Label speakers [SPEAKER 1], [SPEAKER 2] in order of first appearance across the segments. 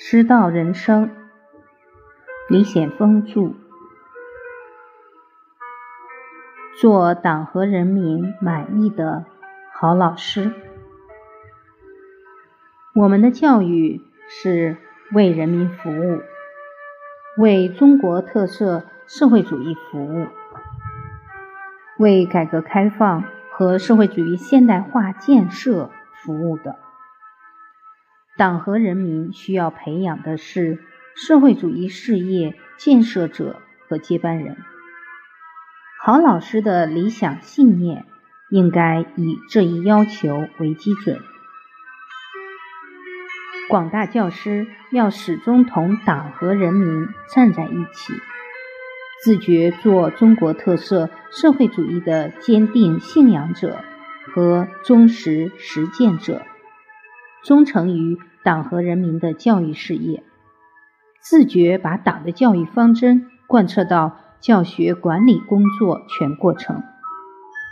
[SPEAKER 1] 师道人生，李显峰著。做党和人民满意的好老师。我们的教育是为人民服务，为中国特色社会主义服务，为改革开放和社会主义现代化建设服务的。党和人民需要培养的是社会主义事业建设者和接班人。好老师的理想信念应该以这一要求为基准。广大教师要始终同党和人民站在一起，自觉做中国特色社会主义的坚定信仰者和忠实实践者。忠诚于党和人民的教育事业，自觉把党的教育方针贯彻到教学管理工作全过程，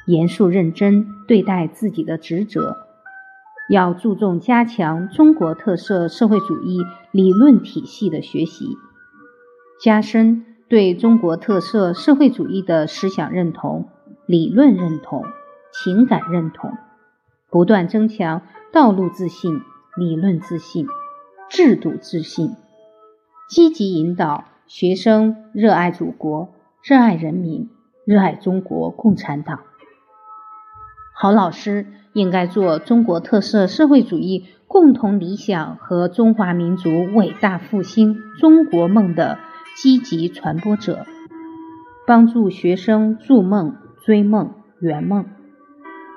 [SPEAKER 1] 严肃认真对待自己的职责。要注重加强中国特色社会主义理论体系的学习，加深对中国特色社会主义的思想认同、理论认同、情感认同，不断增强。道路自信、理论自信、制度自信，积极引导学生热爱祖国、热爱人民、热爱中国共产党。好老师应该做中国特色社会主义共同理想和中华民族伟大复兴中国梦的积极传播者，帮助学生筑梦、追梦、圆梦，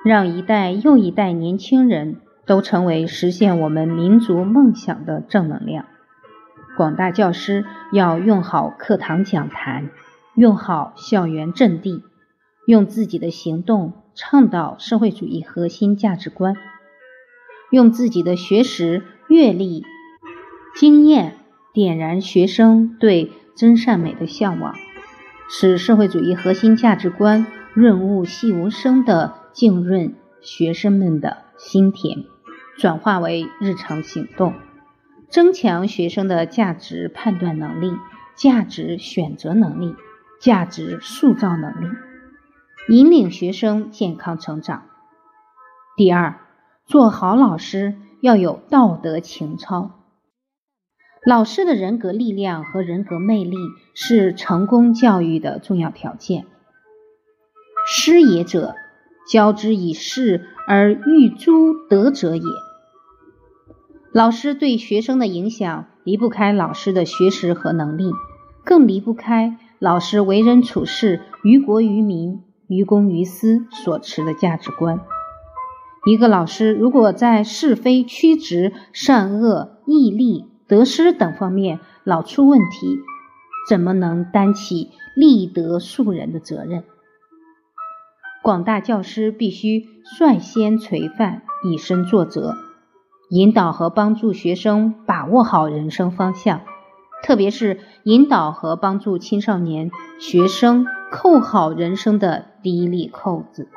[SPEAKER 1] 让一代又一代年轻人。都成为实现我们民族梦想的正能量。广大教师要用好课堂讲坛，用好校园阵地，用自己的行动倡导社会主义核心价值观，用自己的学识、阅历、经验点燃学生对真善美的向往，使社会主义核心价值观润物细无声的浸润学生们的心田。转化为日常行动，增强学生的价值判断能力、价值选择能力、价值塑造能力，引领学生健康成长。第二，做好老师要有道德情操。老师的人格力量和人格魅力是成功教育的重要条件。师也者，教之以事而育诸德者也。老师对学生的影响离不开老师的学识和能力，更离不开老师为人处事于国于民、于公于私所持的价值观。一个老师如果在是非曲直、善恶、义利、得失等方面老出问题，怎么能担起立德树人的责任？广大教师必须率先垂范，以身作则。引导和帮助学生把握好人生方向，特别是引导和帮助青少年学生扣好人生的第一粒扣子。